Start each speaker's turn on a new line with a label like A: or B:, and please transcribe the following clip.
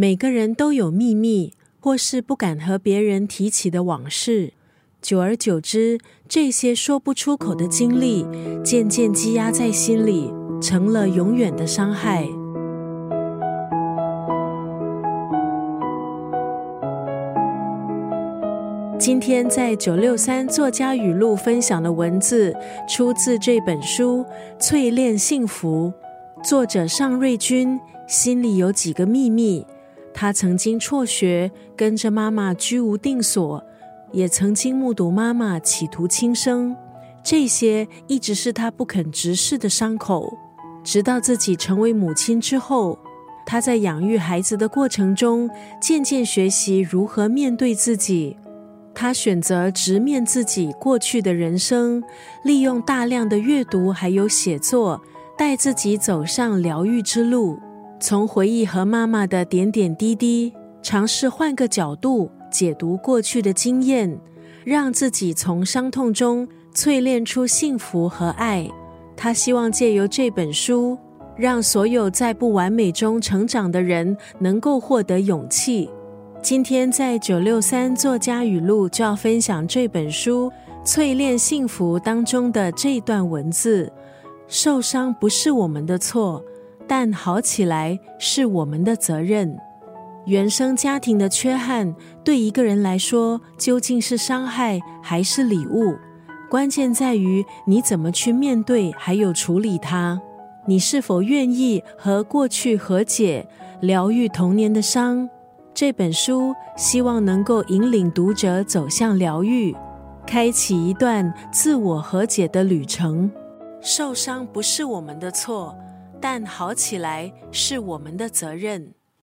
A: 每个人都有秘密，或是不敢和别人提起的往事。久而久之，这些说不出口的经历，渐渐积压在心里，成了永远的伤害。今天在九六三作家语录分享的文字，出自这本书《淬炼幸福》，作者尚瑞君心里有几个秘密。他曾经辍学，跟着妈妈居无定所，也曾经目睹妈妈企图轻生，这些一直是他不肯直视的伤口。直到自己成为母亲之后，他在养育孩子的过程中，渐渐学习如何面对自己。他选择直面自己过去的人生，利用大量的阅读还有写作，带自己走上疗愈之路。从回忆和妈妈的点点滴滴，尝试换个角度解读过去的经验，让自己从伤痛中淬炼出幸福和爱。他希望借由这本书，让所有在不完美中成长的人能够获得勇气。今天在九六三作家语录就要分享这本书《淬炼幸福》当中的这段文字：受伤不是我们的错，但好起来是我们的责任。原生家庭的缺憾对一个人来说究竟是伤害还是礼物？关键在于你怎么去面对，还有处理它。你是否愿意和过去和解，疗愈童年的伤？这本书希望能够引领读者走向疗愈，开启一段自我和解的旅程。受伤不是我们的错，但好起来是我们的责任。